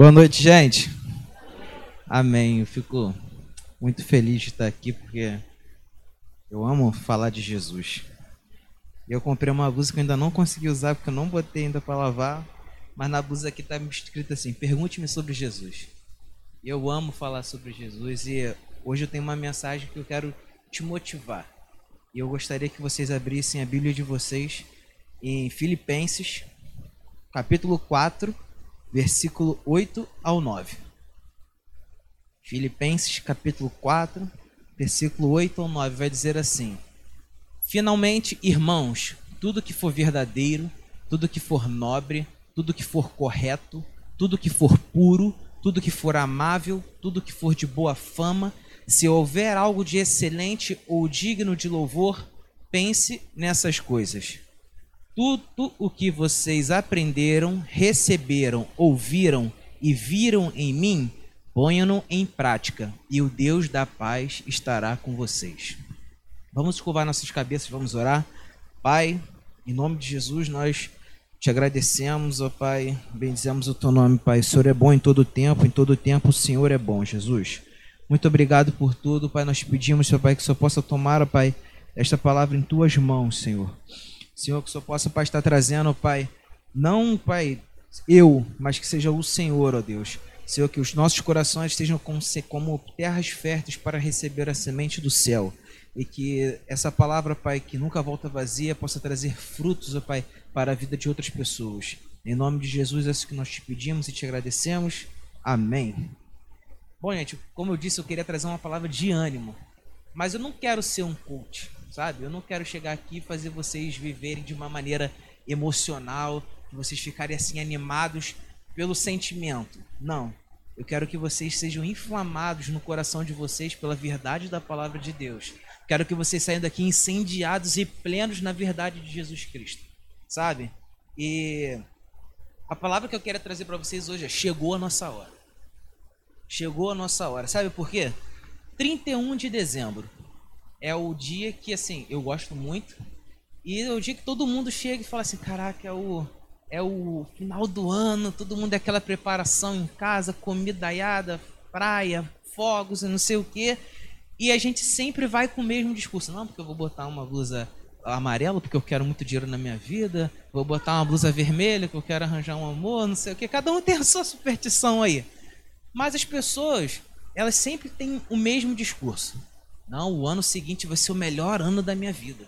Boa noite, gente. Amém. Eu fico muito feliz de estar aqui porque eu amo falar de Jesus. Eu comprei uma blusa que eu ainda não consegui usar porque eu não botei ainda para lavar, mas na blusa aqui está escrito assim: Pergunte-me sobre Jesus. Eu amo falar sobre Jesus e hoje eu tenho uma mensagem que eu quero te motivar. E eu gostaria que vocês abrissem a Bíblia de vocês em Filipenses, capítulo 4 versículo 8 ao 9. Filipenses capítulo 4, versículo 8 ao 9 vai dizer assim: Finalmente, irmãos, tudo que for verdadeiro, tudo que for nobre, tudo que for correto, tudo que for puro, tudo que for amável, tudo que for de boa fama, se houver algo de excelente ou digno de louvor, pense nessas coisas. Tudo o que vocês aprenderam, receberam, ouviram e viram em mim, ponham-no em prática, e o Deus da paz estará com vocês. Vamos curvar nossas cabeças, vamos orar. Pai, em nome de Jesus, nós te agradecemos, ó Pai, bendizemos o teu nome, Pai. O Senhor é bom em todo tempo, em todo tempo o Senhor é bom, Jesus. Muito obrigado por tudo, Pai. Nós pedimos, ó Pai, que o Senhor possa tomar, ó Pai, esta palavra em tuas mãos, Senhor. Senhor, que o Senhor possa, Pai, estar trazendo, Pai, não, Pai, eu, mas que seja o Senhor, ó Deus. Senhor, que os nossos corações estejam como terras férteis para receber a semente do céu. E que essa palavra, Pai, que nunca volta vazia, possa trazer frutos, ó Pai, para a vida de outras pessoas. Em nome de Jesus, é isso que nós te pedimos e te agradecemos. Amém. Bom, gente, como eu disse, eu queria trazer uma palavra de ânimo. Mas eu não quero ser um coach sabe? Eu não quero chegar aqui e fazer vocês viverem de uma maneira emocional, vocês ficarem assim animados pelo sentimento. Não. Eu quero que vocês sejam inflamados no coração de vocês pela verdade da palavra de Deus. Quero que vocês saiam daqui incendiados e plenos na verdade de Jesus Cristo, sabe? E a palavra que eu quero trazer para vocês hoje é: chegou a nossa hora. Chegou a nossa hora. Sabe por quê? 31 de dezembro é o dia que, assim, eu gosto muito. E é o dia que todo mundo chega e fala assim: caraca, é o, é o final do ano, todo mundo é aquela preparação em casa, comida aiada, praia, fogos e não sei o quê. E a gente sempre vai com o mesmo discurso: não, porque eu vou botar uma blusa amarela porque eu quero muito dinheiro na minha vida, vou botar uma blusa vermelha porque eu quero arranjar um amor, não sei o que. Cada um tem a sua superstição aí. Mas as pessoas, elas sempre têm o mesmo discurso. Não, o ano seguinte vai ser o melhor ano da minha vida.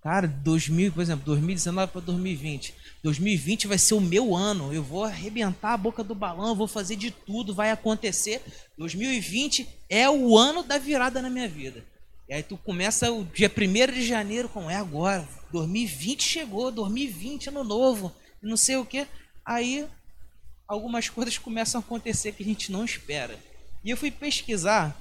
Cara, 2000, por exemplo, 2019 para 2020. 2020 vai ser o meu ano. Eu vou arrebentar a boca do balão, vou fazer de tudo, vai acontecer. 2020 é o ano da virada na minha vida. E aí tu começa o dia 1 de janeiro com é agora. 2020 chegou, 2020 ano novo, não sei o que. Aí algumas coisas começam a acontecer que a gente não espera. E eu fui pesquisar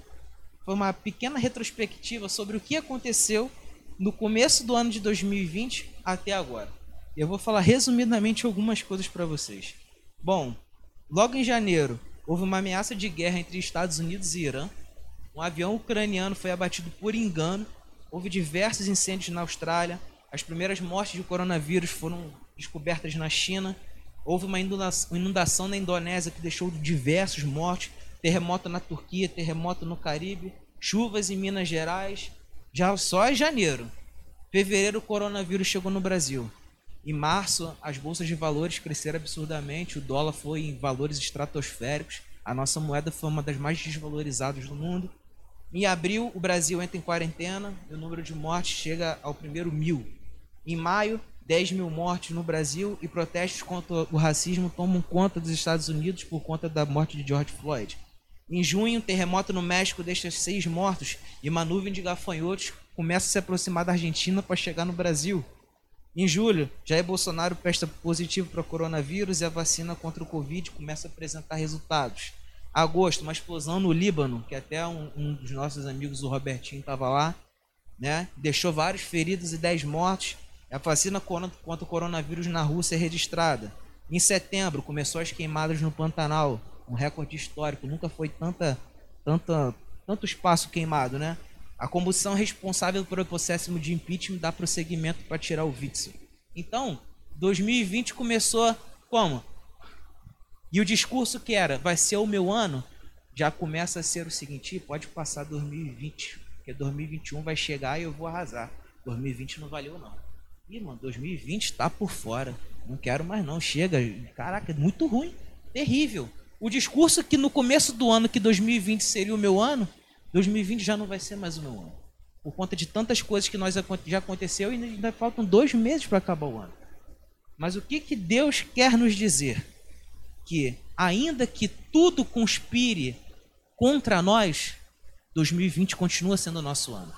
foi uma pequena retrospectiva sobre o que aconteceu no começo do ano de 2020 até agora. Eu vou falar resumidamente algumas coisas para vocês. Bom, logo em janeiro, houve uma ameaça de guerra entre Estados Unidos e Irã. Um avião ucraniano foi abatido por engano. Houve diversos incêndios na Austrália. As primeiras mortes de coronavírus foram descobertas na China. Houve uma inundação na Indonésia que deixou diversos mortos terremoto na Turquia, terremoto no Caribe, chuvas em Minas Gerais, já só em janeiro. Fevereiro o coronavírus chegou no Brasil. Em março, as bolsas de valores cresceram absurdamente, o dólar foi em valores estratosféricos, a nossa moeda foi uma das mais desvalorizadas do mundo. Em abril, o Brasil entra em quarentena e o número de mortes chega ao primeiro mil. Em maio, 10 mil mortes no Brasil e protestos contra o racismo tomam conta dos Estados Unidos por conta da morte de George Floyd. Em junho, um terremoto no México deixa seis mortos e uma nuvem de gafanhotos começa a se aproximar da Argentina para chegar no Brasil. Em julho, Jair Bolsonaro presta positivo para coronavírus e a vacina contra o Covid começa a apresentar resultados. Agosto, uma explosão no Líbano, que até um, um dos nossos amigos, o Robertinho, estava lá, né? deixou vários feridos e dez mortos. A vacina contra o coronavírus na Rússia é registrada. Em setembro, começou as queimadas no Pantanal um recorde histórico, nunca foi tanta, tanta, tanto espaço queimado, né? A combustão responsável pelo processo de impeachment dá prosseguimento para tirar o Witzel. Então, 2020 começou como? E o discurso que era, vai ser o meu ano, já começa a ser o seguinte, pode passar 2020, porque 2021 vai chegar e eu vou arrasar. 2020 não valeu não. Ih, mano, 2020 tá por fora. Não quero mais não, chega. Caraca, muito ruim, terrível. O discurso que no começo do ano que 2020 seria o meu ano, 2020 já não vai ser mais o meu ano. Por conta de tantas coisas que nós já aconteceu e ainda faltam dois meses para acabar o ano. Mas o que, que Deus quer nos dizer? Que ainda que tudo conspire contra nós, 2020 continua sendo o nosso ano.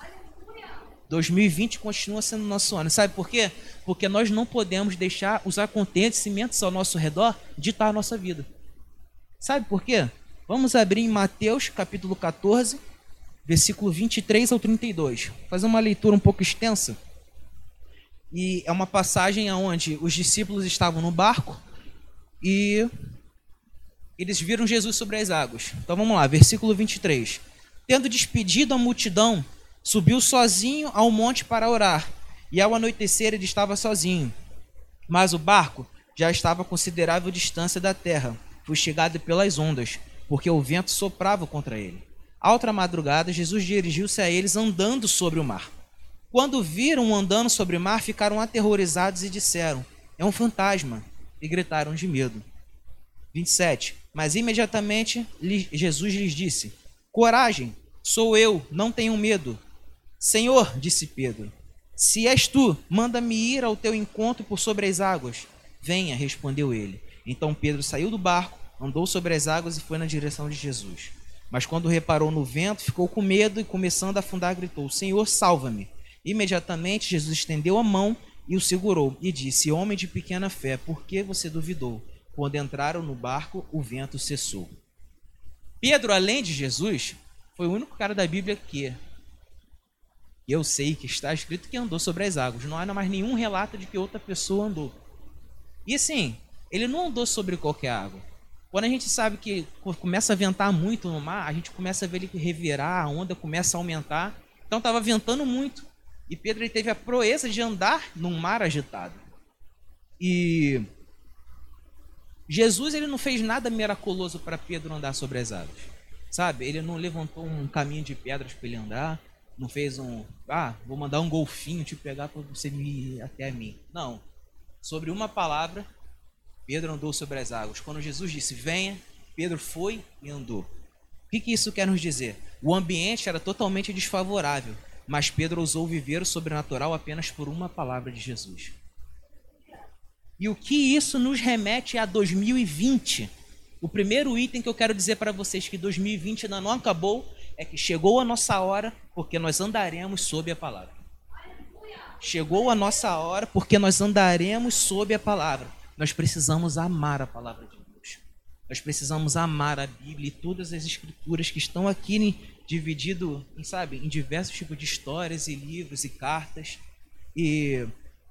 2020 continua sendo o nosso ano. Sabe por quê? Porque nós não podemos deixar os acontecimentos ao nosso redor ditar a nossa vida. Sabe por quê? Vamos abrir em Mateus capítulo 14, versículo 23 ao 32. Vou fazer uma leitura um pouco extensa. E é uma passagem onde os discípulos estavam no barco e eles viram Jesus sobre as águas. Então vamos lá, versículo 23. Tendo despedido a multidão, subiu sozinho ao monte para orar. E ao anoitecer ele estava sozinho. Mas o barco já estava a considerável distância da terra, fustigado pelas ondas, porque o vento soprava contra ele. À outra madrugada, Jesus dirigiu-se a eles andando sobre o mar. Quando viram andando sobre o mar, ficaram aterrorizados e disseram: É um fantasma! E gritaram de medo. 27. Mas imediatamente Jesus lhes disse: Coragem, sou eu, não tenham medo. Senhor, disse Pedro, se és tu, manda-me ir ao teu encontro por sobre as águas. Venha, respondeu ele. Então Pedro saiu do barco, andou sobre as águas e foi na direção de Jesus. Mas quando reparou no vento, ficou com medo e, começando a afundar, gritou: Senhor, salva-me. Imediatamente Jesus estendeu a mão e o segurou e disse: Homem de pequena fé, por que você duvidou? Quando entraram no barco, o vento cessou. Pedro, além de Jesus, foi o único cara da Bíblia que eu sei que está escrito que andou sobre as águas. Não há mais nenhum relato de que outra pessoa andou. E assim, ele não andou sobre qualquer água. Quando a gente sabe que começa a ventar muito no mar, a gente começa a ver ele revirar, a onda começa a aumentar. Então estava ventando muito. E Pedro ele teve a proeza de andar num mar agitado. E Jesus ele não fez nada miraculoso para Pedro andar sobre as águas. Sabe? Ele não levantou um caminho de pedras para ele andar, não fez um, ah, vou mandar um golfinho te pegar para você ir até mim. Não. Sobre uma palavra, Pedro andou sobre as águas. Quando Jesus disse: "Venha", Pedro foi e andou. O que, que isso quer nos dizer? O ambiente era totalmente desfavorável, mas Pedro ousou viver o sobrenatural apenas por uma palavra de Jesus. E o que isso nos remete a 2020? O primeiro item que eu quero dizer para vocês que 2020 ainda não acabou é que chegou a nossa hora porque nós andaremos sob a palavra. Chegou a nossa hora porque nós andaremos sob a palavra. Nós precisamos amar a palavra de Deus. Nós precisamos amar a Bíblia e todas as escrituras que estão aqui dividido, em, sabe, em diversos tipos de histórias e livros e cartas. E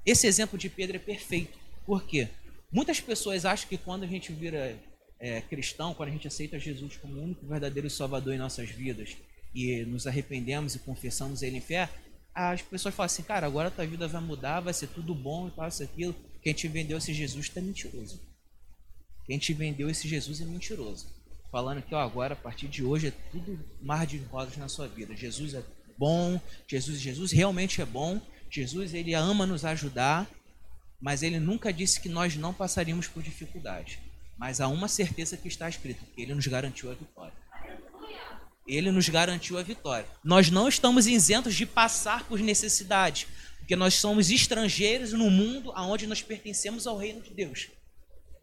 esse exemplo de Pedro é perfeito por quê? Muitas pessoas acham que quando a gente vira é, cristão, quando a gente aceita Jesus como o único verdadeiro Salvador em nossas vidas e nos arrependemos e confessamos Ele em fé, as pessoas falam assim, cara, agora tua vida vai mudar, vai ser tudo bom e tal, isso aquilo. Quem te vendeu esse Jesus está mentiroso. Quem te vendeu esse Jesus é mentiroso. Falando que ó, agora, a partir de hoje, é tudo mar de rosas na sua vida. Jesus é bom, Jesus, Jesus realmente é bom, Jesus ele ama nos ajudar, mas ele nunca disse que nós não passaríamos por dificuldade. Mas há uma certeza que está escrito, que ele nos garantiu a vitória. Ele nos garantiu a vitória. Nós não estamos isentos de passar por necessidades, porque nós somos estrangeiros no mundo aonde nós pertencemos ao reino de Deus.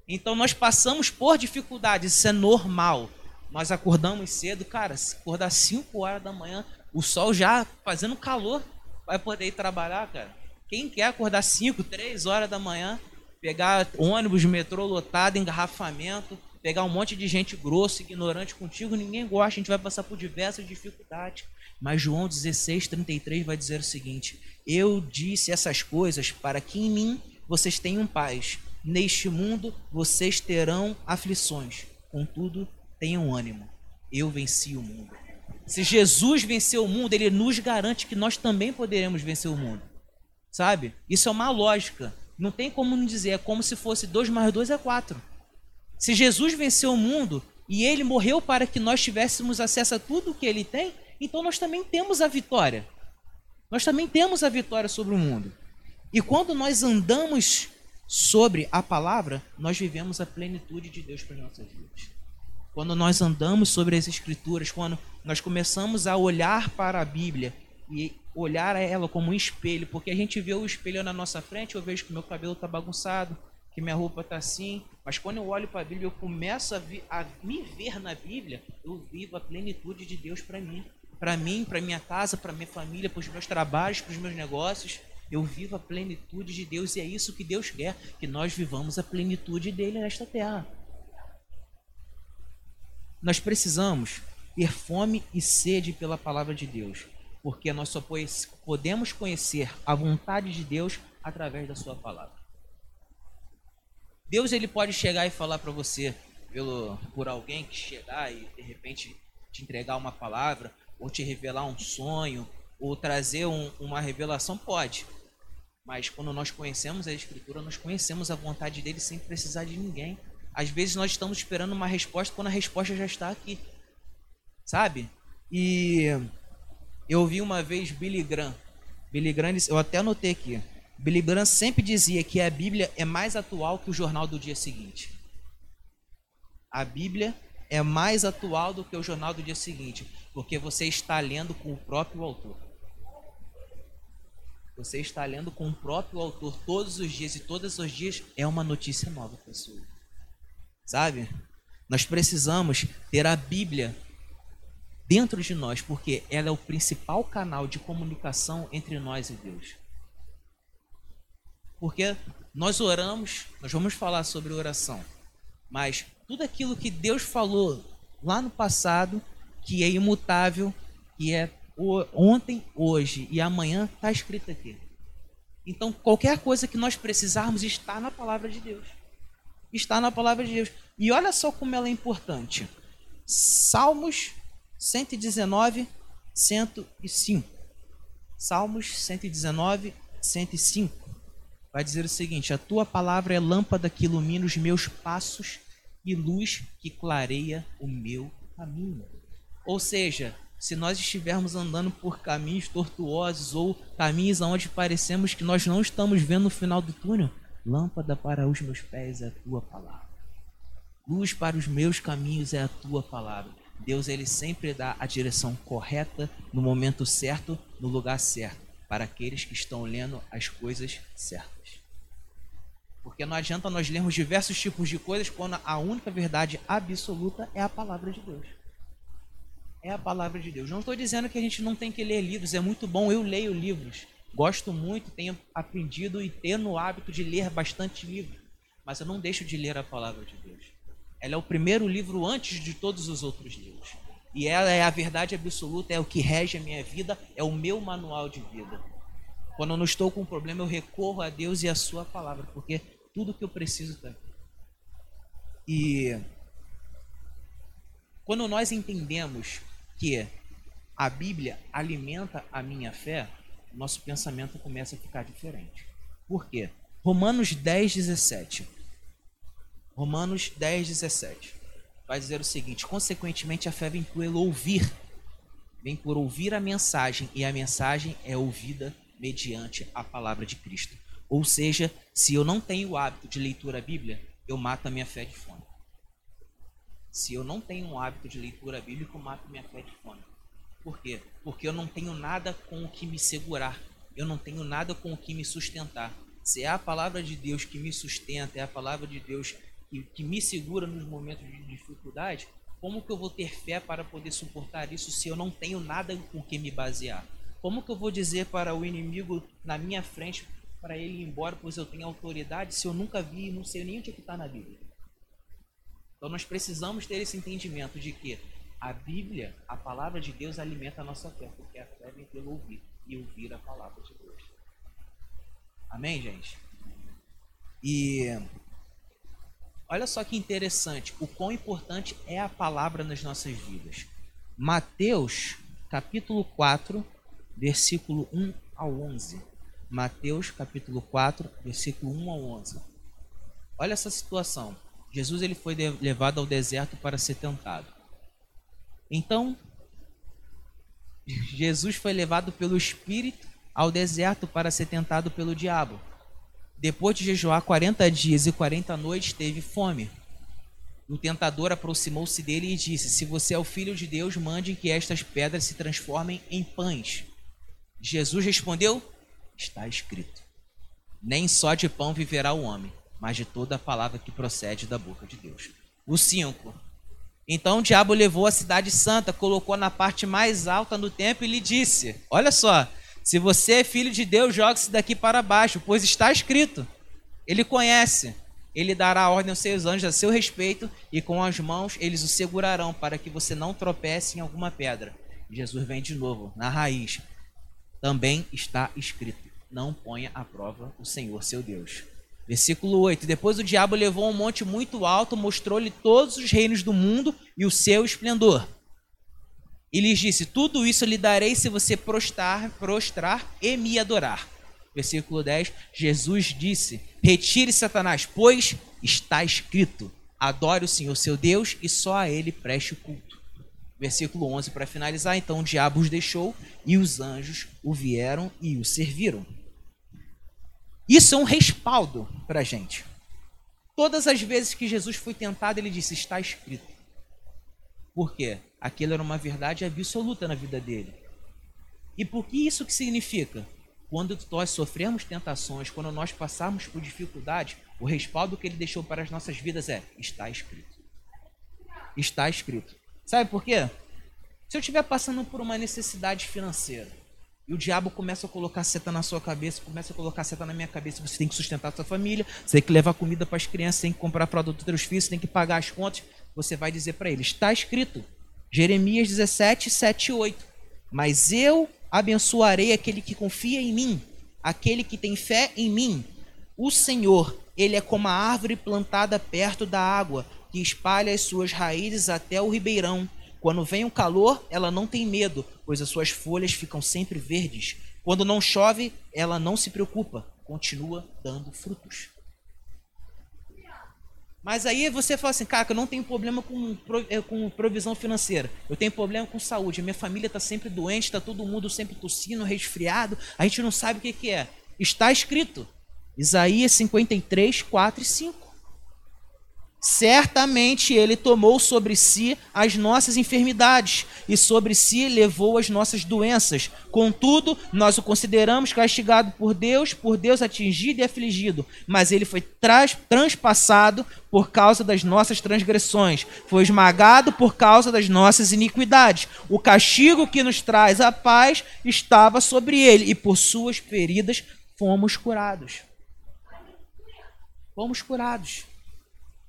Então nós passamos por dificuldades, isso é normal. Nós acordamos cedo, cara, se acordar 5 horas da manhã, o sol já fazendo calor, vai poder ir trabalhar, cara? Quem quer acordar 5, 3 horas da manhã, pegar ônibus, metrô lotado, engarrafamento, pegar um monte de gente grossa, ignorante contigo, ninguém gosta, a gente vai passar por diversas dificuldades. Mas João 16, 33 vai dizer o seguinte: Eu disse essas coisas para que em mim vocês tenham paz. Neste mundo vocês terão aflições, contudo, tenham ânimo. Eu venci o mundo. Se Jesus venceu o mundo, ele nos garante que nós também poderemos vencer o mundo. Sabe? Isso é uma lógica. Não tem como não dizer. É como se fosse 2 mais 2 é 4. Se Jesus venceu o mundo e ele morreu para que nós tivéssemos acesso a tudo o que ele tem, então nós também temos a vitória. Nós também temos a vitória sobre o mundo. E quando nós andamos sobre a palavra, nós vivemos a plenitude de Deus para as nossas vidas. Quando nós andamos sobre as Escrituras, quando nós começamos a olhar para a Bíblia e olhar a ela como um espelho, porque a gente vê o espelho na nossa frente, eu vejo que meu cabelo está bagunçado, que minha roupa está assim, mas quando eu olho para a Bíblia, eu começo a, a me ver na Bíblia, eu vivo a plenitude de Deus para mim, para mim, para minha casa, para minha família, para os meus trabalhos, para os meus negócios. Eu vivo a plenitude de Deus e é isso que Deus quer, que nós vivamos a plenitude dele nesta terra. Nós precisamos ter fome e sede pela palavra de Deus, porque nós só podemos conhecer a vontade de Deus através da sua palavra. Deus ele pode chegar e falar para você pelo por alguém que chegar e de repente te entregar uma palavra ou te revelar um sonho ou trazer um, uma revelação pode. Mas quando nós conhecemos a Escritura, nós conhecemos a vontade dele sem precisar de ninguém. Às vezes nós estamos esperando uma resposta quando a resposta já está aqui. Sabe? E eu ouvi uma vez Billy Graham. Billy Graham, eu até anotei aqui. Billy Graham sempre dizia que a Bíblia é mais atual que o jornal do dia seguinte. A Bíblia é mais atual do que o jornal do dia seguinte, porque você está lendo com o próprio autor. Você está lendo com o próprio autor todos os dias e todos os dias é uma notícia nova, pessoal. Sabe? Nós precisamos ter a Bíblia dentro de nós, porque ela é o principal canal de comunicação entre nós e Deus. Porque nós oramos, nós vamos falar sobre oração, mas tudo aquilo que Deus falou lá no passado, que é imutável, que é ontem, hoje e amanhã está escrito aqui. Então, qualquer coisa que nós precisarmos está na palavra de Deus. Está na palavra de Deus. E olha só como ela é importante. Salmos 119, 105. Salmos 119, 105. Vai dizer o seguinte: A tua palavra é lâmpada que ilumina os meus passos e luz que clareia o meu caminho. Ou seja, se nós estivermos andando por caminhos tortuosos ou caminhos onde parecemos que nós não estamos vendo o final do túnel, lâmpada para os meus pés é a tua palavra. Luz para os meus caminhos é a tua palavra. Deus ele sempre dá a direção correta no momento certo, no lugar certo, para aqueles que estão lendo as coisas certas. Porque não adianta nós lermos diversos tipos de coisas quando a única verdade absoluta é a palavra de Deus é a palavra de Deus. Não estou dizendo que a gente não tem que ler livros, é muito bom, eu leio livros. Gosto muito, tenho aprendido e tenho no hábito de ler bastante livro. Mas eu não deixo de ler a palavra de Deus. Ela é o primeiro livro antes de todos os outros livros. E ela é a verdade absoluta, é o que rege a minha vida, é o meu manual de vida. Quando eu não estou com um problema, eu recorro a Deus e a Sua palavra, porque tudo que eu preciso aqui. E quando nós entendemos que a Bíblia alimenta a minha fé, nosso pensamento começa a ficar diferente. Por quê? Romanos 10, 17. Romanos 10, 17. Vai dizer o seguinte: consequentemente, a fé vem por ouvir, vem por ouvir a mensagem, e a mensagem é ouvida mediante a palavra de Cristo. Ou seja, se eu não tenho o hábito de leitura Bíblia, eu mato a minha fé de fome. Se eu não tenho um hábito de leitura bíblica, eu mato minha fé de fome. Por quê? Porque eu não tenho nada com o que me segurar. Eu não tenho nada com o que me sustentar. Se é a palavra de Deus que me sustenta, é a palavra de Deus que, que me segura nos momentos de dificuldade, como que eu vou ter fé para poder suportar isso se eu não tenho nada com o que me basear? Como que eu vou dizer para o inimigo na minha frente para ele ir embora, pois eu tenho autoridade, se eu nunca vi e não sei nem onde é que está na Bíblia? Então nós precisamos ter esse entendimento de que a Bíblia, a palavra de Deus, alimenta a nossa fé, porque a fé vem pelo ouvir e ouvir a palavra de Deus. Amém, gente? E olha só que interessante, o quão importante é a palavra nas nossas vidas. Mateus, capítulo 4, versículo 1 ao 11. Mateus, capítulo 4, versículo 1 ao 11. Olha essa situação. Jesus ele foi levado ao deserto para ser tentado. Então, Jesus foi levado pelo Espírito ao deserto para ser tentado pelo diabo. Depois de jejuar 40 dias e 40 noites, teve fome. O tentador aproximou-se dele e disse: Se você é o filho de Deus, mande que estas pedras se transformem em pães. Jesus respondeu: Está escrito: Nem só de pão viverá o homem, mas de toda a palavra que procede da boca de Deus. O 5. Então o diabo levou a cidade santa, colocou na parte mais alta do templo e lhe disse: Olha só, se você é filho de Deus, jogue-se daqui para baixo, pois está escrito. Ele conhece. Ele dará ordem aos seus anjos a seu respeito, e com as mãos eles o segurarão, para que você não tropece em alguma pedra. Jesus vem de novo, na raiz. Também está escrito: Não ponha à prova o Senhor seu Deus. Versículo 8: Depois o diabo levou um monte muito alto, mostrou-lhe todos os reinos do mundo e o seu esplendor e lhes disse: Tudo isso lhe darei se você prostrar, prostrar e me adorar. Versículo 10: Jesus disse: Retire Satanás, pois está escrito: Adore o Senhor seu Deus e só a ele preste o culto. Versículo 11 para finalizar: Então o diabo os deixou e os anjos o vieram e o serviram. Isso é um respaldo para a gente. Todas as vezes que Jesus foi tentado, ele disse: Está escrito. Por quê? Aquilo era uma verdade absoluta na vida dele. E por que isso que significa? Quando nós sofremos tentações, quando nós passarmos por dificuldade, o respaldo que ele deixou para as nossas vidas é: está escrito. Está escrito. Sabe por quê? Se eu estiver passando por uma necessidade financeira e o diabo começa a colocar seta na sua cabeça, começa a colocar seta na minha cabeça, você tem que sustentar a sua família, você tem que levar comida para as crianças, tem que comprar produto para os filhos, tem que pagar as contas, você vai dizer para ele: está escrito. Jeremias 17, 7 e 8. Mas eu abençoarei aquele que confia em mim, aquele que tem fé em mim. O Senhor, ele é como a árvore plantada perto da água, que espalha as suas raízes até o ribeirão. Quando vem o calor, ela não tem medo, pois as suas folhas ficam sempre verdes. Quando não chove, ela não se preocupa, continua dando frutos. Mas aí você fala assim, cara, eu não tenho problema com, eh, com provisão financeira. Eu tenho problema com saúde. Minha família está sempre doente, está todo mundo sempre tossindo, resfriado. A gente não sabe o que, que é. Está escrito. Isaías 53, 4 e 5. Certamente ele tomou sobre si as nossas enfermidades e sobre si levou as nossas doenças. Contudo, nós o consideramos castigado por Deus, por Deus atingido e afligido, mas ele foi transpassado por causa das nossas transgressões, foi esmagado por causa das nossas iniquidades. O castigo que nos traz a paz estava sobre ele e por suas feridas fomos curados. Fomos curados.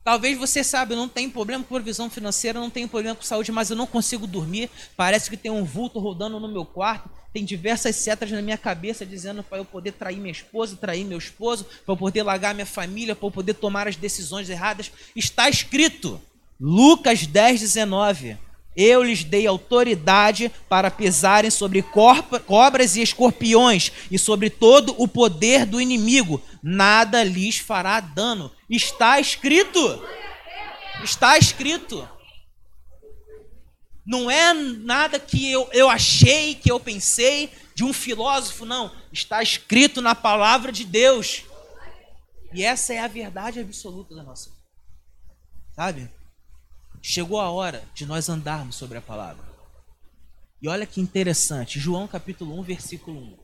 Talvez você sabe, eu não tenho problema com provisão financeira, não tenho problema com saúde, mas eu não consigo dormir. Parece que tem um vulto rodando no meu quarto. Tem diversas setas na minha cabeça dizendo para eu poder trair minha esposa, trair meu esposo, para eu poder largar minha família, para eu poder tomar as decisões erradas. Está escrito, Lucas 10, 19. Eu lhes dei autoridade para pisarem sobre cobras e escorpiões e sobre todo o poder do inimigo. Nada lhes fará dano. Está escrito. Está escrito. Não é nada que eu, eu achei, que eu pensei de um filósofo, não. Está escrito na palavra de Deus. E essa é a verdade absoluta da nossa vida. Sabe? Chegou a hora de nós andarmos sobre a palavra. E olha que interessante, João capítulo 1, versículo 1.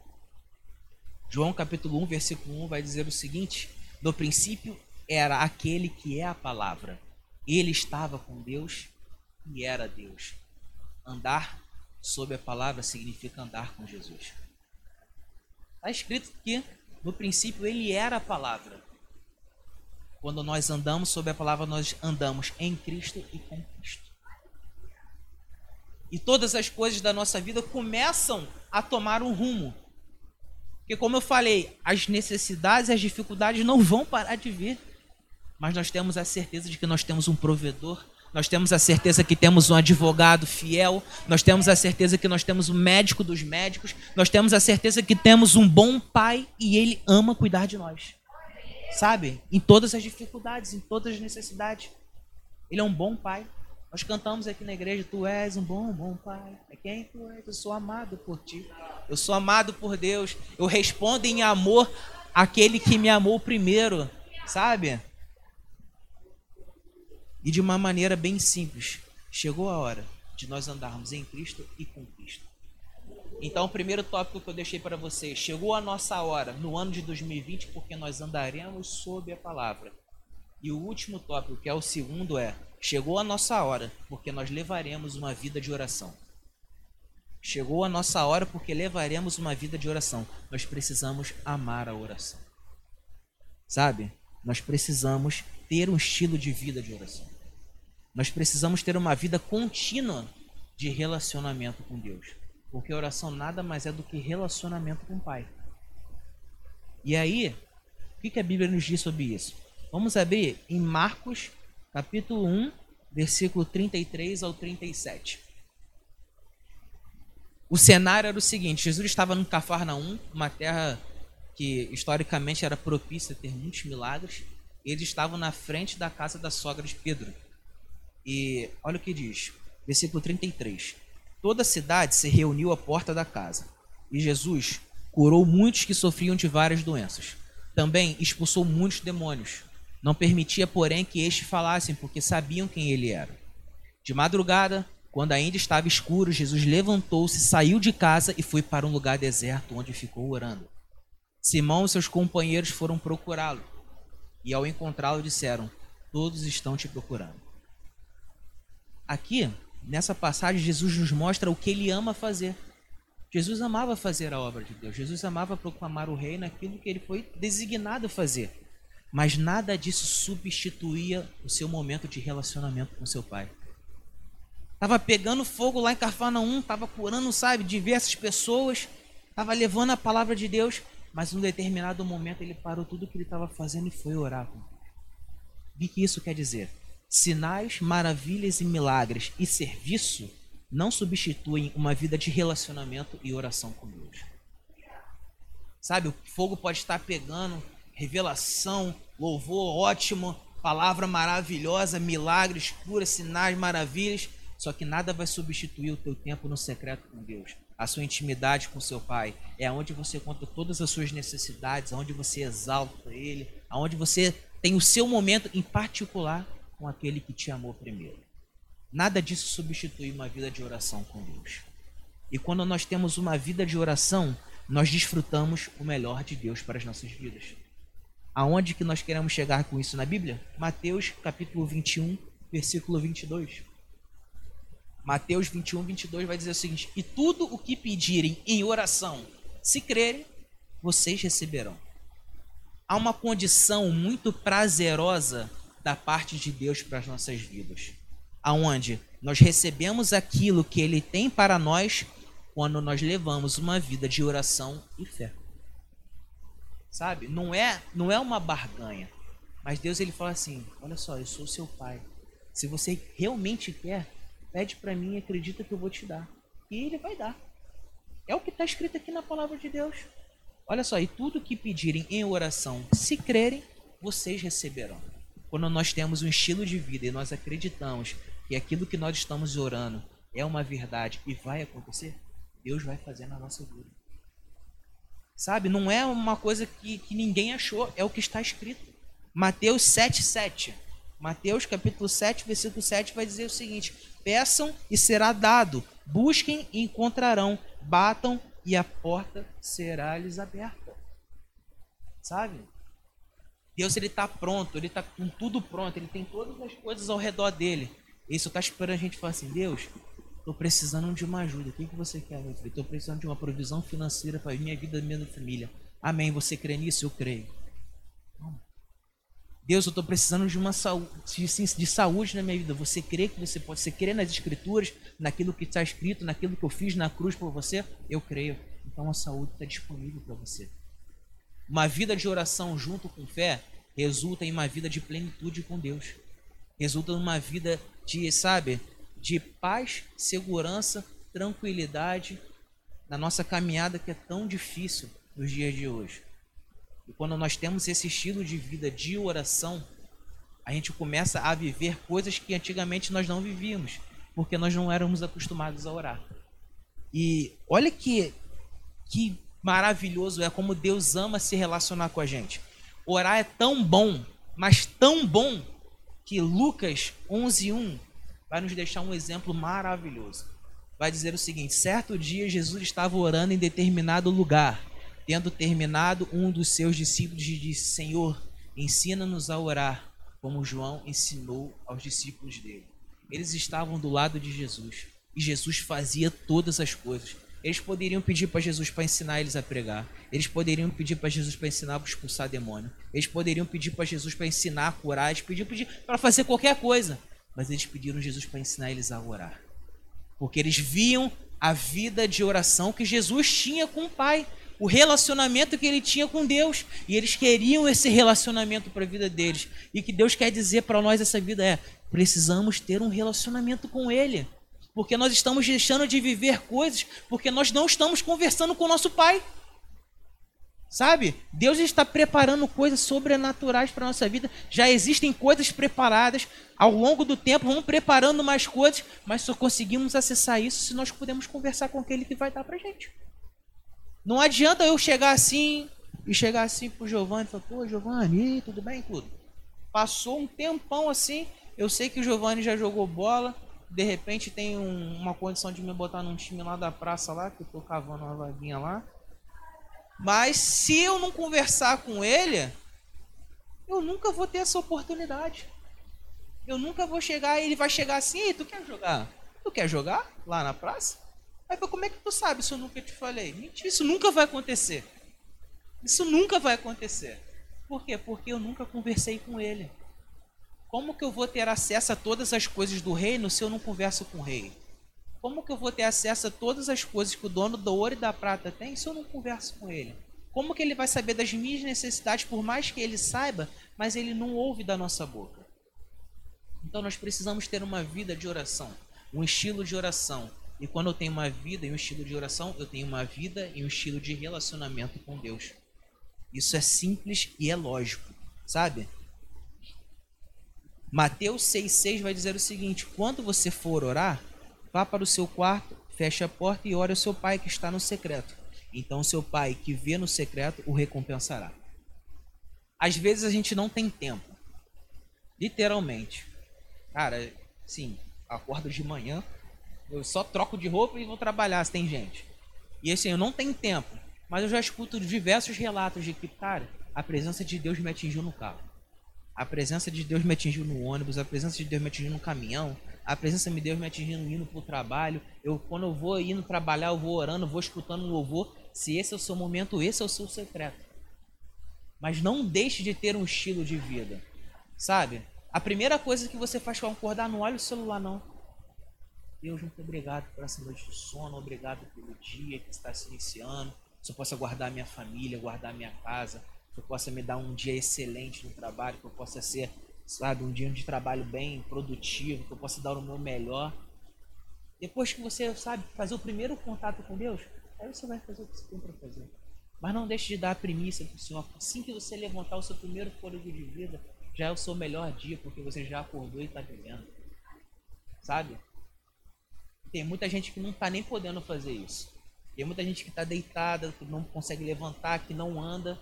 João capítulo 1, versículo 1 vai dizer o seguinte: No princípio era aquele que é a palavra. Ele estava com Deus e era Deus. Andar sob a palavra significa andar com Jesus. Está escrito que no princípio ele era a palavra. Quando nós andamos sob a palavra, nós andamos em Cristo e com Cristo. E todas as coisas da nossa vida começam a tomar um rumo. Porque, como eu falei, as necessidades e as dificuldades não vão parar de vir. Mas nós temos a certeza de que nós temos um provedor, nós temos a certeza que temos um advogado fiel, nós temos a certeza que nós temos um médico dos médicos, nós temos a certeza que temos um bom pai e ele ama cuidar de nós. sabe? Em todas as dificuldades, em todas as necessidades. Ele é um bom pai. Nós cantamos aqui na igreja, tu és um bom, bom pai. É quem tu és? Eu sou amado por ti. Eu sou amado por Deus. Eu respondo em amor àquele que me amou primeiro, sabe? E de uma maneira bem simples. Chegou a hora de nós andarmos em Cristo e com Cristo. Então, o primeiro tópico que eu deixei para vocês, chegou a nossa hora no ano de 2020, porque nós andaremos sob a palavra. E o último tópico, que é o segundo, é: chegou a nossa hora, porque nós levaremos uma vida de oração. Chegou a nossa hora porque levaremos uma vida de oração. Nós precisamos amar a oração. Sabe? Nós precisamos ter um estilo de vida de oração. Nós precisamos ter uma vida contínua de relacionamento com Deus. Porque oração nada mais é do que relacionamento com o Pai. E aí, o que a Bíblia nos diz sobre isso? Vamos abrir em Marcos, capítulo 1, versículo 33 ao 37. O cenário era o seguinte: Jesus estava no Cafarnaum, uma terra que historicamente era propícia a ter muitos milagres. Eles estavam na frente da casa da sogra de Pedro. E olha o que diz, versículo 33. Toda a cidade se reuniu à porta da casa, e Jesus curou muitos que sofriam de várias doenças. Também expulsou muitos demônios. Não permitia, porém, que estes falassem, porque sabiam quem ele era. De madrugada, quando ainda estava escuro, Jesus levantou-se, saiu de casa e foi para um lugar deserto, onde ficou orando. Simão e seus companheiros foram procurá-lo, e ao encontrá-lo disseram: Todos estão te procurando. Aqui, nessa passagem, Jesus nos mostra o que ele ama fazer. Jesus amava fazer a obra de Deus. Jesus amava proclamar o reino, aquilo que ele foi designado fazer. Mas nada disso substituía o seu momento de relacionamento com seu pai. Tava pegando fogo lá em Cafarnaum, tava curando, sabe, diversas pessoas, tava levando a palavra de Deus, mas em um determinado momento ele parou tudo o que ele estava fazendo e foi orar. O que isso quer dizer? Sinais, maravilhas e milagres e serviço não substituem uma vida de relacionamento e oração com Deus. Sabe, o fogo pode estar pegando, revelação, louvor ótimo, palavra maravilhosa, milagres, curas, sinais, maravilhas, só que nada vai substituir o teu tempo no secreto com Deus. A sua intimidade com seu Pai é onde você conta todas as suas necessidades, onde você exalta Ele, aonde você tem o seu momento em particular com aquele que te amou primeiro. Nada disso substitui uma vida de oração com Deus. E quando nós temos uma vida de oração, nós desfrutamos o melhor de Deus para as nossas vidas. Aonde que nós queremos chegar com isso na Bíblia? Mateus capítulo 21, versículo 22. Mateus 21, 22 vai dizer o seguinte: E tudo o que pedirem em oração, se crerem, vocês receberão. Há uma condição muito prazerosa da parte de Deus para as nossas vidas, aonde nós recebemos aquilo que Ele tem para nós quando nós levamos uma vida de oração e fé. Sabe? Não é, não é uma barganha. Mas Deus ele fala assim: Olha só, eu sou seu pai. Se você realmente quer, pede para mim e acredita que eu vou te dar. E ele vai dar. É o que está escrito aqui na palavra de Deus. Olha só, e tudo que pedirem em oração, se crerem, vocês receberão. Quando nós temos um estilo de vida e nós acreditamos que aquilo que nós estamos orando é uma verdade e vai acontecer, Deus vai fazer na nossa vida. Sabe? Não é uma coisa que, que ninguém achou, é o que está escrito. Mateus 7, 7. Mateus capítulo 7, versículo 7 vai dizer o seguinte: Peçam e será dado, busquem e encontrarão, batam e a porta será lhes aberta. Sabe? Deus ele está pronto, ele está com tudo pronto, ele tem todas as coisas ao redor dele. Isso está esperando a gente falar assim, Deus, estou precisando de uma ajuda. O que, que você quer, meu filho? Estou precisando de uma provisão financeira para minha vida e minha família. Amém. Você crê nisso? Eu creio. Deus, eu estou precisando de uma saúde, de, de, saúde na minha vida. Você crê que você pode? Você crê nas escrituras, naquilo que está escrito, naquilo que eu fiz na cruz por você? Eu creio. Então a saúde está disponível para você. Uma vida de oração junto com fé resulta em uma vida de plenitude com Deus. Resulta numa vida de, sabe, de paz, segurança, tranquilidade na nossa caminhada que é tão difícil nos dias de hoje. E quando nós temos esse estilo de vida de oração, a gente começa a viver coisas que antigamente nós não vivíamos, porque nós não éramos acostumados a orar. E olha que, que maravilhoso é como Deus ama se relacionar com a gente. Orar é tão bom, mas tão bom, que Lucas 11:1 vai nos deixar um exemplo maravilhoso. Vai dizer o seguinte: certo dia Jesus estava orando em determinado lugar. Tendo terminado, um dos seus discípulos disse: Senhor, ensina-nos a orar, como João ensinou aos discípulos dele. Eles estavam do lado de Jesus e Jesus fazia todas as coisas. Eles poderiam pedir para Jesus para ensinar eles a pregar. Eles poderiam pedir para Jesus para ensinar a expulsar demônio. Eles poderiam pedir para Jesus para ensinar a curar. Eles pedir para fazer qualquer coisa. Mas eles pediram Jesus para ensinar eles a orar. Porque eles viam a vida de oração que Jesus tinha com o Pai. O relacionamento que ele tinha com Deus. E eles queriam esse relacionamento para a vida deles. E que Deus quer dizer para nós essa vida é: precisamos ter um relacionamento com Ele porque nós estamos deixando de viver coisas, porque nós não estamos conversando com o nosso Pai. Sabe? Deus está preparando coisas sobrenaturais para a nossa vida. Já existem coisas preparadas. Ao longo do tempo, vamos preparando mais coisas, mas só conseguimos acessar isso se nós pudermos conversar com aquele que vai dar para gente. Não adianta eu chegar assim e chegar assim pro Giovanni e falar: pô, Giovanni, tudo bem? Tudo. Passou um tempão assim. Eu sei que o Giovanni já jogou bola, de repente tem um, uma condição de me botar num time lá da praça lá, que eu tô cavando uma vaguinha lá. Mas se eu não conversar com ele, eu nunca vou ter essa oportunidade. Eu nunca vou chegar ele vai chegar assim, tu quer jogar? Tu quer jogar lá na praça? Aí como é que tu sabe se eu nunca te falei? Mentira, isso nunca vai acontecer. Isso nunca vai acontecer. Por quê? Porque eu nunca conversei com ele. Como que eu vou ter acesso a todas as coisas do reino se eu não converso com o rei? Como que eu vou ter acesso a todas as coisas que o dono do ouro e da prata tem se eu não converso com ele? Como que ele vai saber das minhas necessidades, por mais que ele saiba, mas ele não ouve da nossa boca? Então nós precisamos ter uma vida de oração, um estilo de oração. E quando eu tenho uma vida e um estilo de oração, eu tenho uma vida e um estilo de relacionamento com Deus. Isso é simples e é lógico, sabe? Mateus 6,6 vai dizer o seguinte: quando você for orar, vá para o seu quarto, feche a porta e ore ao seu pai que está no secreto. Então seu pai que vê no secreto o recompensará. Às vezes a gente não tem tempo. Literalmente. Cara, sim, acordo de manhã, eu só troco de roupa e vou trabalhar se tem gente. E assim, eu não tenho tempo. Mas eu já escuto diversos relatos de que, cara, a presença de Deus me atingiu no carro. A presença de Deus me atingiu no ônibus, a presença de Deus me atingiu no caminhão, a presença de Deus me atingindo indo para o trabalho. Eu, quando eu vou indo trabalhar, eu vou orando, vou escutando louvor. Se esse é o seu momento, esse é o seu secreto. Mas não deixe de ter um estilo de vida, sabe? A primeira coisa que você faz para acordar, não olha o celular, não. Deus, muito obrigado por essa noite de sono, obrigado pelo dia que está se iniciando. Se eu possa guardar minha família, guardar minha casa, que eu possa me dar um dia excelente no trabalho, que eu possa ser, sabe, um dia de trabalho bem produtivo, que eu possa dar o meu melhor. Depois que você, sabe, fazer o primeiro contato com Deus, aí você vai fazer o que você tem para fazer. Mas não deixe de dar a primícia para o Senhor. Assim que você levantar o seu primeiro fôlego de vida, já é o seu melhor dia, porque você já acordou e está vivendo. Sabe? Tem muita gente que não está nem podendo fazer isso. Tem muita gente que está deitada, que não consegue levantar, que não anda,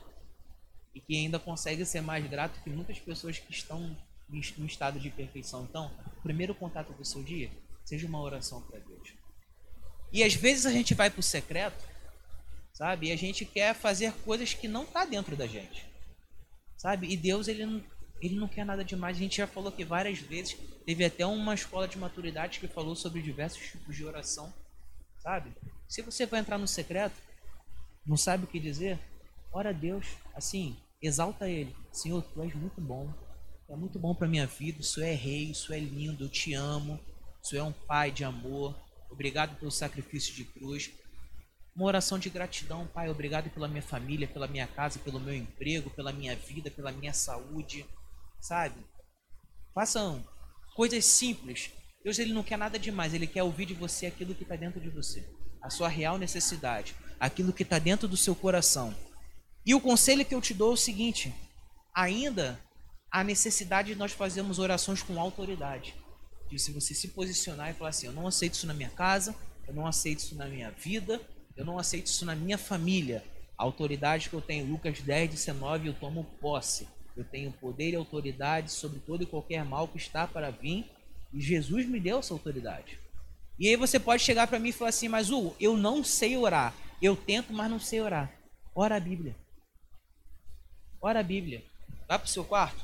e que ainda consegue ser mais grato que muitas pessoas que estão em estado de perfeição. Então, o primeiro contato do seu dia, seja uma oração para Deus. E às vezes a gente vai para o secreto, sabe? E a gente quer fazer coisas que não tá dentro da gente, sabe? E Deus ele não, ele não quer nada demais. A gente já falou que várias vezes teve até uma escola de maturidade que falou sobre diversos tipos de oração, sabe? Se você vai entrar no secreto, não sabe o que dizer, ora a Deus, assim, exalta Ele. Senhor, Tu és muito bom. É muito bom para minha vida. Isso é rei, isso é lindo. Eu te amo. Isso é um pai de amor. Obrigado pelo sacrifício de cruz. Uma oração de gratidão, Pai. Obrigado pela minha família, pela minha casa, pelo meu emprego, pela minha vida, pela minha saúde. Sabe? Façam coisas simples. Deus ele não quer nada demais, ele quer ouvir de você aquilo que está dentro de você, a sua real necessidade, aquilo que está dentro do seu coração. E o conselho que eu te dou é o seguinte: ainda há necessidade de nós fazermos orações com autoridade. De se você se posicionar e falar assim: eu não aceito isso na minha casa, eu não aceito isso na minha vida, eu não aceito isso na minha família. A autoridade que eu tenho, Lucas 10, 19, eu tomo posse. Eu tenho poder e autoridade sobre todo e qualquer mal que está para vir. E Jesus me deu essa autoridade. E aí você pode chegar para mim e falar assim, mas Hugo, eu não sei orar. Eu tento, mas não sei orar. Ora a Bíblia. Ora a Bíblia. Vai para o seu quarto.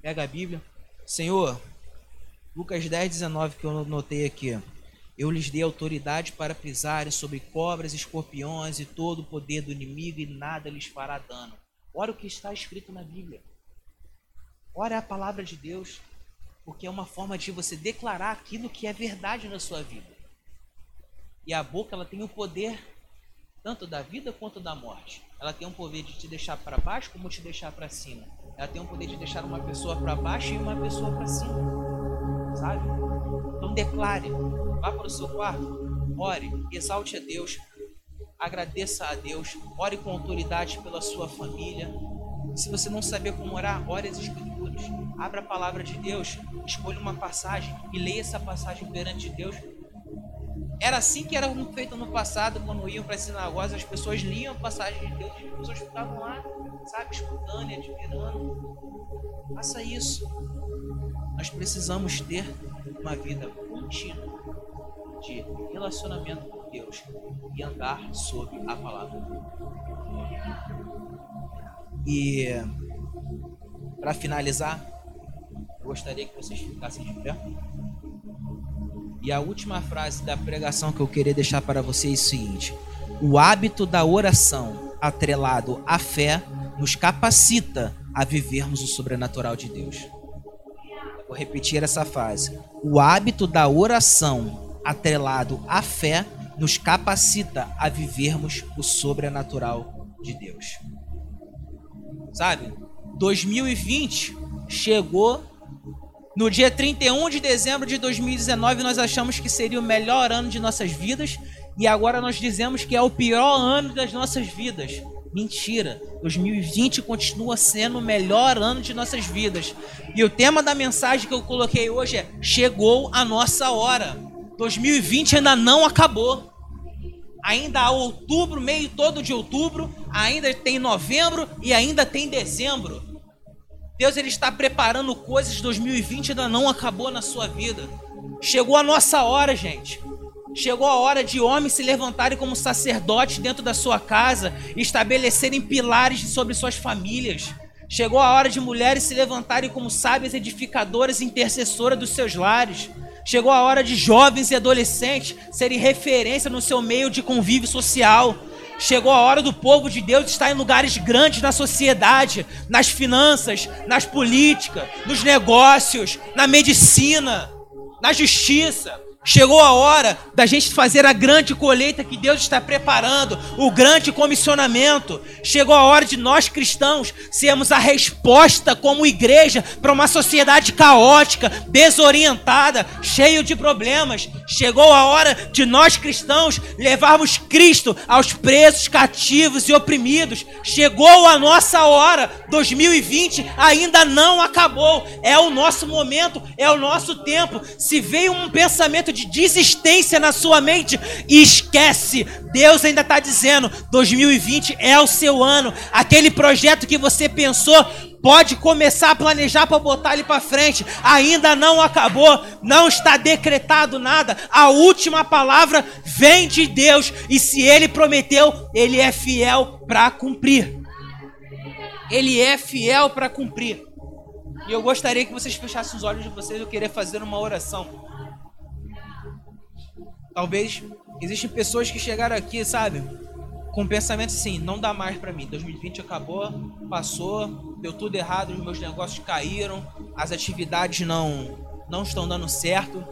Pega a Bíblia. Senhor, Lucas 10, 19 que eu notei aqui. Eu lhes dei autoridade para pisarem sobre cobras, escorpiões e todo o poder do inimigo e nada lhes fará dano. Ora o que está escrito na Bíblia. Ora a palavra de Deus, porque é uma forma de você declarar aquilo que é verdade na sua vida. E a boca ela tem o poder tanto da vida quanto da morte. Ela tem o poder de te deixar para baixo como te deixar para cima. Ela tem o poder de deixar uma pessoa para baixo e uma pessoa para cima. Sabe? Então declare, vá para o seu quarto, ore, exalte a Deus, agradeça a Deus, ore com autoridade pela sua família. Se você não saber como orar, ore as escrituras. Abra a palavra de Deus, escolha uma passagem e leia essa passagem perante Deus. Era assim que era feito no passado, quando iam para as sinagogas, as pessoas liam a passagem de Deus e as pessoas ficavam lá, sabe, escutando e admirando. Faça isso. Nós precisamos ter uma vida contínua de relacionamento com Deus e andar sob a palavra. E para finalizar, eu gostaria que vocês ficassem de pé. E a última frase da pregação que eu queria deixar para vocês é o seguinte: o hábito da oração atrelado à fé nos capacita a vivermos o sobrenatural de Deus. Vou repetir essa frase. O hábito da oração atrelado à fé nos capacita a vivermos o sobrenatural de Deus. Sabe? 2020 chegou no dia 31 de dezembro de 2019, nós achamos que seria o melhor ano de nossas vidas e agora nós dizemos que é o pior ano das nossas vidas. Mentira. 2020 continua sendo o melhor ano de nossas vidas. E o tema da mensagem que eu coloquei hoje é: Chegou a nossa hora. 2020 ainda não acabou. Ainda há outubro, meio todo de outubro, ainda tem novembro e ainda tem dezembro. Deus ele está preparando coisas 2020 ainda não acabou na sua vida. Chegou a nossa hora, gente. Chegou a hora de homens se levantarem como sacerdotes dentro da sua casa e estabelecerem pilares sobre suas famílias. Chegou a hora de mulheres se levantarem como sábias edificadoras e intercessoras dos seus lares. Chegou a hora de jovens e adolescentes serem referência no seu meio de convívio social. Chegou a hora do povo de Deus estar em lugares grandes na sociedade, nas finanças, nas políticas, nos negócios, na medicina, na justiça. Chegou a hora da gente fazer a grande colheita que Deus está preparando, o grande comissionamento. Chegou a hora de nós cristãos sermos a resposta como igreja para uma sociedade caótica, desorientada, cheio de problemas. Chegou a hora de nós cristãos levarmos Cristo aos presos, cativos e oprimidos. Chegou a nossa hora. 2020 ainda não acabou. É o nosso momento, é o nosso tempo. Se veio um pensamento de desistência na sua mente esquece. Deus ainda está dizendo: 2020 é o seu ano. Aquele projeto que você pensou pode começar a planejar para botar ele para frente. Ainda não acabou, não está decretado nada. A última palavra vem de Deus e se ele prometeu, ele é fiel para cumprir. Ele é fiel para cumprir. E eu gostaria que vocês fechassem os olhos de vocês. Eu queria fazer uma oração. Talvez existem pessoas que chegaram aqui, sabe? Com pensamento assim, não dá mais para mim. 2020 acabou, passou, deu tudo errado, os meus negócios caíram, as atividades não não estão dando certo.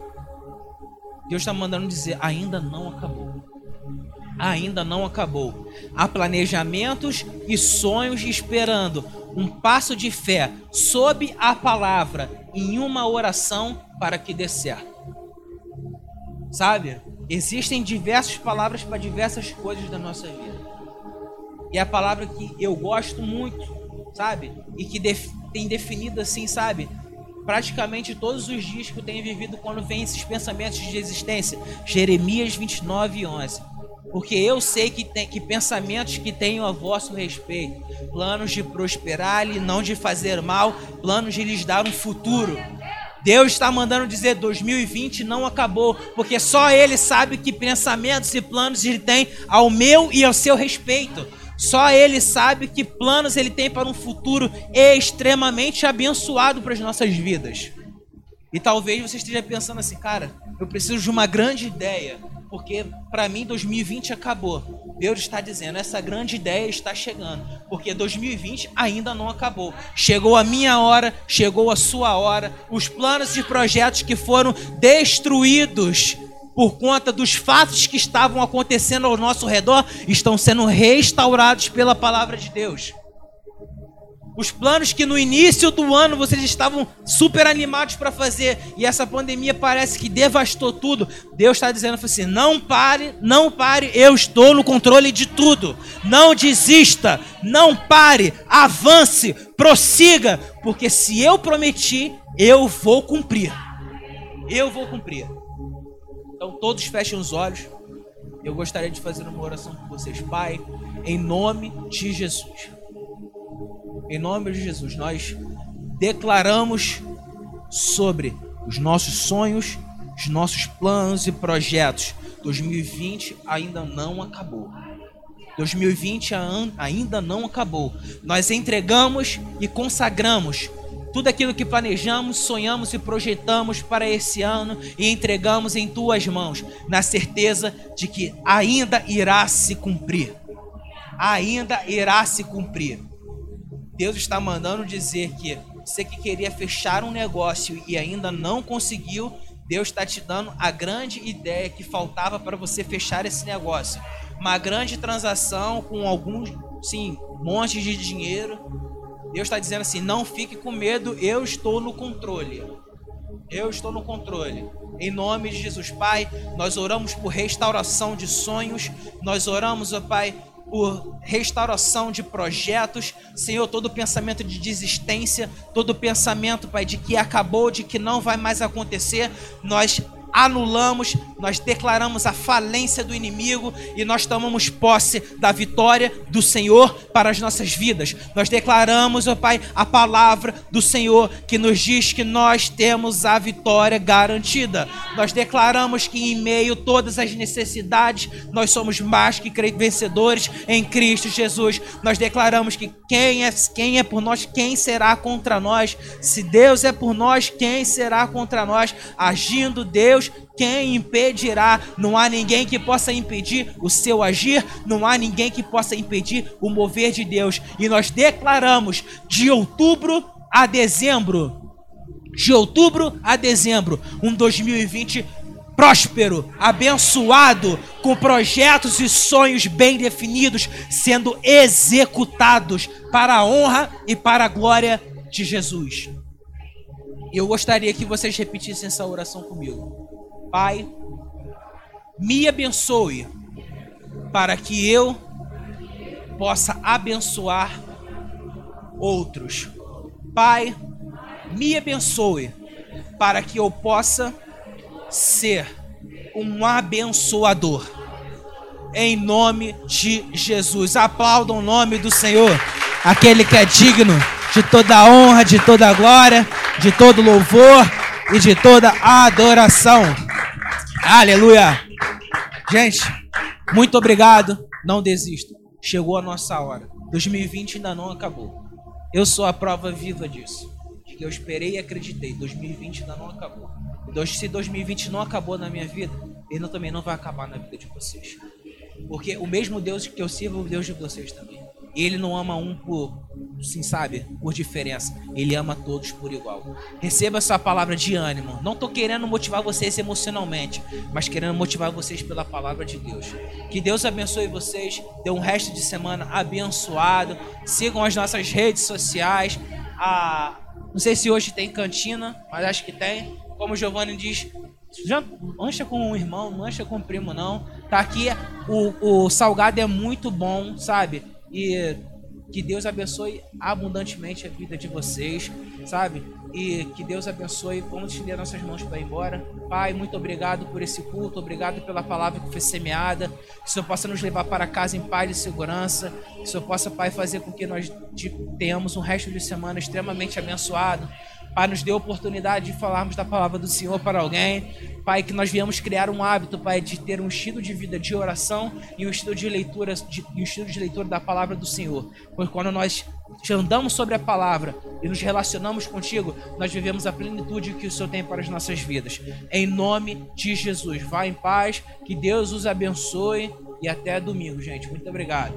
Deus está mandando dizer, ainda não acabou. Ainda não acabou. Há planejamentos e sonhos esperando um passo de fé sob a palavra em uma oração para que dê certo. Sabe? Existem diversas palavras para diversas coisas da nossa vida. E é a palavra que eu gosto muito, sabe? E que def tem definido assim, sabe? Praticamente todos os dias que eu tenho vivido quando vem esses pensamentos de existência. Jeremias 29, 11. Porque eu sei que tem que pensamentos que tenho a vosso respeito, planos de prosperar e não de fazer mal, planos de lhes dar um futuro. Deus está mandando dizer 2020 não acabou, porque só Ele sabe que pensamentos e planos Ele tem ao meu e ao seu respeito. Só Ele sabe que planos Ele tem para um futuro extremamente abençoado para as nossas vidas. E talvez você esteja pensando assim, cara, eu preciso de uma grande ideia, porque para mim 2020 acabou. Deus está dizendo, essa grande ideia está chegando, porque 2020 ainda não acabou. Chegou a minha hora, chegou a sua hora. Os planos e projetos que foram destruídos por conta dos fatos que estavam acontecendo ao nosso redor estão sendo restaurados pela palavra de Deus. Os planos que no início do ano vocês estavam super animados para fazer e essa pandemia parece que devastou tudo. Deus está dizendo assim: não pare, não pare, eu estou no controle de tudo. Não desista, não pare, avance, prossiga, porque se eu prometi, eu vou cumprir. Eu vou cumprir. Então todos fechem os olhos. Eu gostaria de fazer uma oração com vocês, Pai, em nome de Jesus. Em nome de Jesus, nós declaramos sobre os nossos sonhos, os nossos planos e projetos. 2020 ainda não acabou. 2020 ainda não acabou. Nós entregamos e consagramos tudo aquilo que planejamos, sonhamos e projetamos para esse ano e entregamos em tuas mãos, na certeza de que ainda irá se cumprir. Ainda irá se cumprir. Deus está mandando dizer que você que queria fechar um negócio e ainda não conseguiu, Deus está te dando a grande ideia que faltava para você fechar esse negócio. Uma grande transação com alguns, sim, montes de dinheiro. Deus está dizendo assim: não fique com medo, eu estou no controle. Eu estou no controle. Em nome de Jesus, Pai, nós oramos por restauração de sonhos, nós oramos, ó Pai, por restauração de projetos, Senhor, todo pensamento de desistência, todo pensamento, Pai, de que acabou, de que não vai mais acontecer, nós anulamos, nós declaramos a falência do inimigo e nós tomamos posse da vitória do Senhor para as nossas vidas. Nós declaramos, ó Pai, a palavra do Senhor que nos diz que nós temos a vitória garantida. Nós declaramos que em meio a todas as necessidades, nós somos mais que vencedores em Cristo Jesus. Nós declaramos que quem é, quem é por nós, quem será contra nós? Se Deus é por nós, quem será contra nós? Agindo Deus Deus, quem impedirá? Não há ninguém que possa impedir o seu agir, não há ninguém que possa impedir o mover de Deus. E nós declaramos de outubro a dezembro, de outubro a dezembro, um 2020 próspero, abençoado, com projetos e sonhos bem definidos sendo executados para a honra e para a glória de Jesus. Eu gostaria que vocês repetissem essa oração comigo. Pai, me abençoe para que eu possa abençoar outros. Pai, me abençoe para que eu possa ser um abençoador. Em nome de Jesus. Aplaudam o nome do Senhor, aquele que é digno de toda honra, de toda glória, de todo louvor e de toda adoração. Aleluia. Gente, muito obrigado. Não desista. Chegou a nossa hora. 2020 ainda não acabou. Eu sou a prova viva disso. De que eu esperei e acreditei. 2020 ainda não acabou. Se 2020 não acabou na minha vida, ele também não vai acabar na vida de vocês. Porque o mesmo Deus que eu sirvo é o Deus de vocês também. Ele não ama um por, sim, sabe, por diferença. Ele ama todos por igual. Receba essa palavra de ânimo. Não estou querendo motivar vocês emocionalmente, mas querendo motivar vocês pela palavra de Deus. Que Deus abençoe vocês. Dê um resto de semana abençoado. Sigam as nossas redes sociais. Ah, não sei se hoje tem cantina, mas acho que tem. Como o Giovanni diz, já lancha com o irmão, não lancha com o primo, não. Tá aqui, o, o salgado é muito bom, sabe? E que Deus abençoe abundantemente a vida de vocês, sabe? E que Deus abençoe. Vamos estender nossas mãos para ir embora. Pai, muito obrigado por esse culto, obrigado pela palavra que foi semeada. Que o Senhor possa nos levar para casa em paz e segurança. Que o Senhor possa, Pai, fazer com que nós tenhamos um resto de semana extremamente abençoado. Pai, nos dê a oportunidade de falarmos da palavra do Senhor para alguém. Pai, que nós viemos criar um hábito, Pai, de ter um estilo de vida de oração e um estilo de leitura, de, um estilo de leitura da palavra do Senhor. Pois quando nós andamos sobre a palavra e nos relacionamos contigo, nós vivemos a plenitude que o Senhor tem para as nossas vidas. Em nome de Jesus. Vá em paz, que Deus os abençoe e até domingo, gente. Muito obrigado.